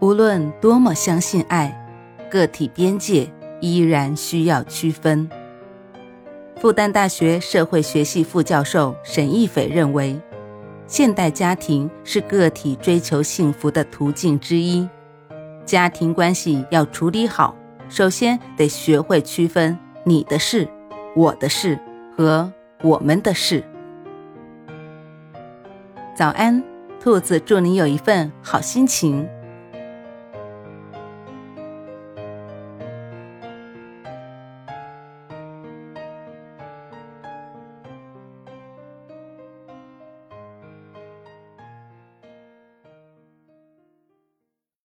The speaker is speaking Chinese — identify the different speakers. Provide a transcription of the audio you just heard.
Speaker 1: 无论多么相信爱，个体边界依然需要区分。复旦大学社会学系副教授沈义斐认为，现代家庭是个体追求幸福的途径之一。家庭关系要处理好，首先得学会区分你的事、我的事和我们的事。早安，兔子，祝你有一份好心情。